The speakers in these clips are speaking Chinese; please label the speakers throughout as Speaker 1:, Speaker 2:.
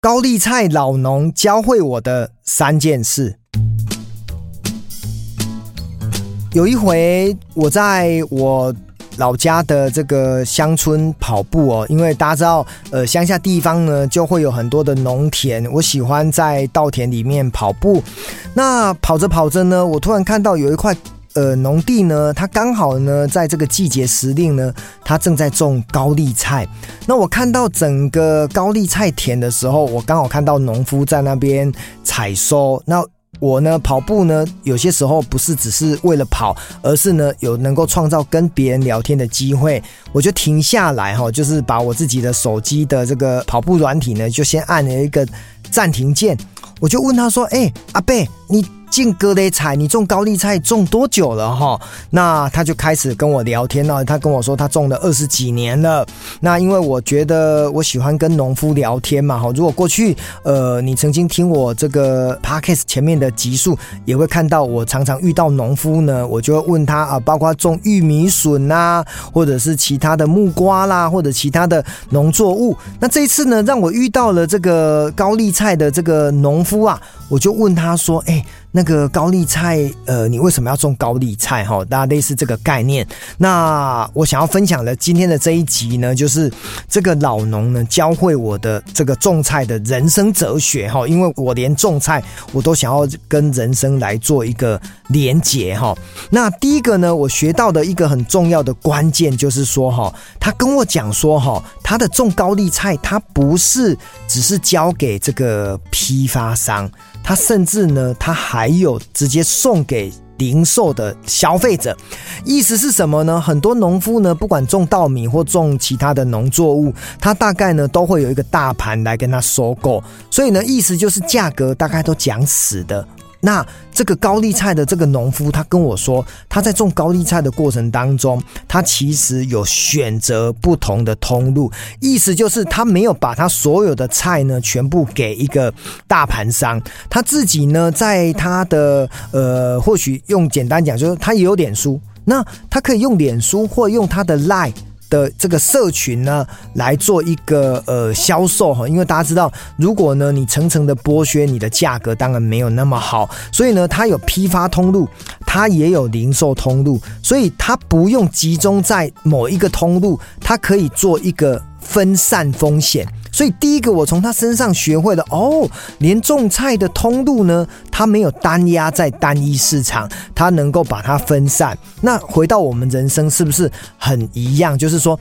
Speaker 1: 高丽菜老农教会我的三件事。有一回，我在我老家的这个乡村跑步哦，因为大家知道，呃，乡下地方呢就会有很多的农田，我喜欢在稻田里面跑步。那跑着跑着呢，我突然看到有一块。呃，农地呢，它刚好呢，在这个季节时令呢，它正在种高丽菜。那我看到整个高丽菜田的时候，我刚好看到农夫在那边采收。那我呢，跑步呢，有些时候不是只是为了跑，而是呢，有能够创造跟别人聊天的机会。我就停下来哈，就是把我自己的手机的这个跑步软体呢，就先按了一个暂停键。我就问他说：“哎，阿贝，你？”种高丽菜，你种高丽菜种多久了哈？那他就开始跟我聊天了。他跟我说他种了二十几年了。那因为我觉得我喜欢跟农夫聊天嘛哈。如果过去呃你曾经听我这个 podcast 前面的集数，也会看到我常常遇到农夫呢，我就会问他啊，包括种玉米笋呐，或者是其他的木瓜啦，或者其他的农作物。那这一次呢，让我遇到了这个高丽菜的这个农夫啊，我就问他说，哎。那个高丽菜，呃，你为什么要种高丽菜？哈，大家类似这个概念。那我想要分享的今天的这一集呢，就是这个老农呢教会我的这个种菜的人生哲学。哈，因为我连种菜我都想要跟人生来做一个连结。哈，那第一个呢，我学到的一个很重要的关键就是说，哈，他跟我讲说，哈，他的种高丽菜，他不是只是交给这个批发商。他甚至呢，他还有直接送给零售的消费者，意思是什么呢？很多农夫呢，不管种稻米或种其他的农作物，他大概呢都会有一个大盘来跟他收购，所以呢，意思就是价格大概都讲死的。那这个高丽菜的这个农夫，他跟我说，他在种高丽菜的过程当中，他其实有选择不同的通路，意思就是他没有把他所有的菜呢全部给一个大盘商，他自己呢在他的呃，或许用简单讲，就是他也有脸书，那他可以用脸书或用他的 Line。的这个社群呢，来做一个呃销售哈，因为大家知道，如果呢你层层的剥削，你的价格当然没有那么好，所以呢，它有批发通路，它也有零售通路，所以它不用集中在某一个通路，它可以做一个分散风险。所以第一个，我从他身上学会了哦，连种菜的通路呢，他没有单压在单一市场，他能够把它分散。那回到我们人生，是不是很一样？就是说。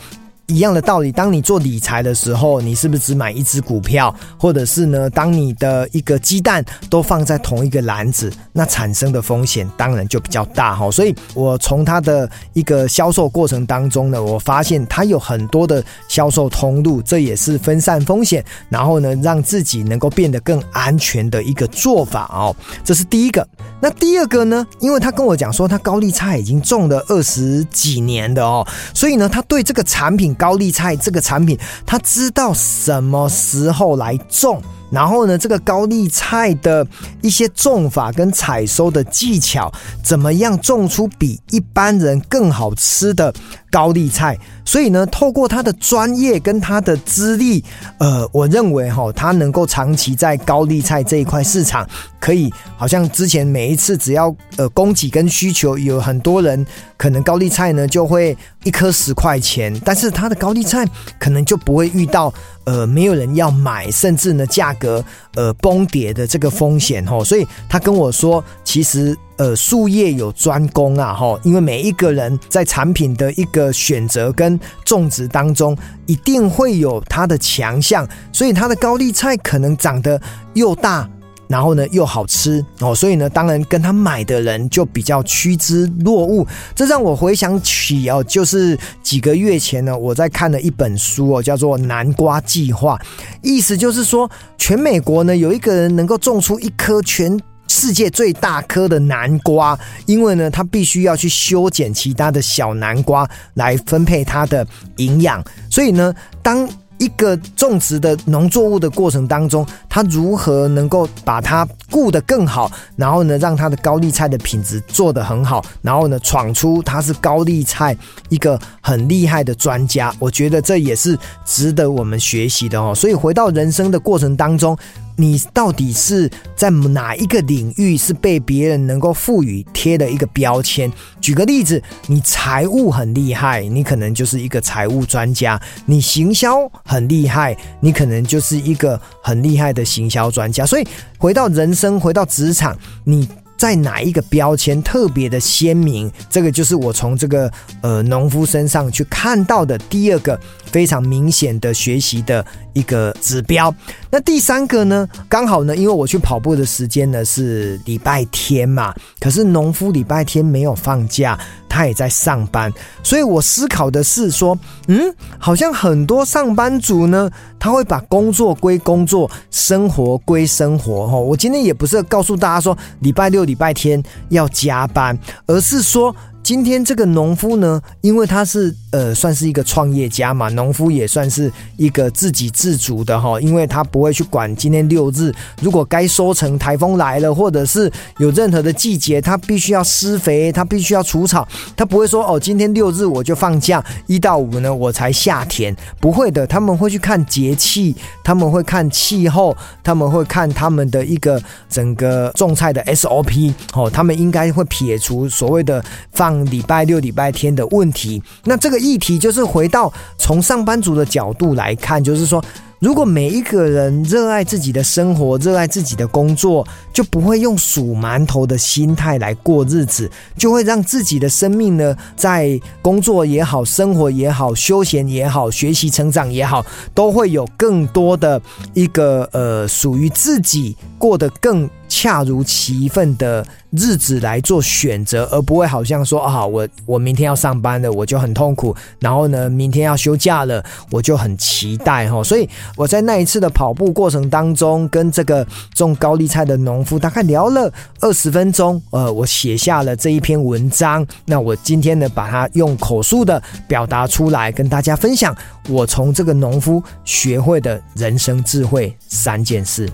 Speaker 1: 一样的道理，当你做理财的时候，你是不是只买一只股票，或者是呢？当你的一个鸡蛋都放在同一个篮子，那产生的风险当然就比较大哈。所以我从他的一个销售过程当中呢，我发现他有很多的销售通路，这也是分散风险，然后呢，让自己能够变得更安全的一个做法哦。这是第一个。那第二个呢？因为他跟我讲说，他高利差已经种了二十几年的哦，所以呢，他对这个产品。高丽菜这个产品，他知道什么时候来种，然后呢，这个高丽菜的一些种法跟采收的技巧，怎么样种出比一般人更好吃的高丽菜？所以呢，透过他的专业跟他的资历，呃，我认为哈，他能够长期在高丽菜这一块市场。可以，好像之前每一次只要呃供给跟需求有很多人，可能高丽菜呢就会一颗十块钱，但是它的高丽菜可能就不会遇到呃没有人要买，甚至呢价格呃崩跌的这个风险吼。所以他跟我说，其实呃术业有专攻啊吼，因为每一个人在产品的一个选择跟种植当中，一定会有他的强项，所以他的高丽菜可能长得又大。然后呢，又好吃哦，所以呢，当然跟他买的人就比较趋之若鹜。这让我回想起哦，就是几个月前呢，我在看了一本书哦，叫做《南瓜计划》，意思就是说，全美国呢有一个人能够种出一颗全世界最大颗的南瓜，因为呢，他必须要去修剪其他的小南瓜来分配它的营养，所以呢，当一个种植的农作物的过程当中，他如何能够把它顾得更好，然后呢，让他的高丽菜的品质做得很好，然后呢，闯出他是高丽菜一个很厉害的专家。我觉得这也是值得我们学习的哦。所以回到人生的过程当中。你到底是在哪一个领域是被别人能够赋予贴的一个标签？举个例子，你财务很厉害，你可能就是一个财务专家；你行销很厉害，你可能就是一个很厉害的行销专家。所以回到人生，回到职场，你。在哪一个标签特别的鲜明？这个就是我从这个呃农夫身上去看到的第二个非常明显的学习的一个指标。那第三个呢？刚好呢，因为我去跑步的时间呢是礼拜天嘛，可是农夫礼拜天没有放假。他也在上班，所以我思考的是说，嗯，好像很多上班族呢，他会把工作归工作，生活归生活。哈，我今天也不是告诉大家说礼拜六、礼拜天要加班，而是说。今天这个农夫呢，因为他是呃算是一个创业家嘛，农夫也算是一个自给自足的哈，因为他不会去管今天六日，如果该收成，台风来了，或者是有任何的季节，他必须要施肥，他必须要除草，他不会说哦，今天六日我就放假，一到五呢我才下田，不会的，他们会去看节气，他们会看气候，他们会看他们的一个整个种菜的 SOP 哦，他们应该会撇除所谓的放。礼拜六、礼拜天的问题，那这个议题就是回到从上班族的角度来看，就是说，如果每一个人热爱自己的生活，热爱自己的工作，就不会用数馒头的心态来过日子，就会让自己的生命呢，在工作也好、生活也好、休闲也好、学习成长也好，都会有更多的一个呃属于自己过得更。恰如其分的日子来做选择，而不会好像说啊，我我明天要上班了，我就很痛苦。然后呢，明天要休假了，我就很期待哈。所以我在那一次的跑步过程当中，跟这个种高丽菜的农夫大概聊了二十分钟。呃，我写下了这一篇文章。那我今天呢，把它用口述的表达出来，跟大家分享我从这个农夫学会的人生智慧三件事。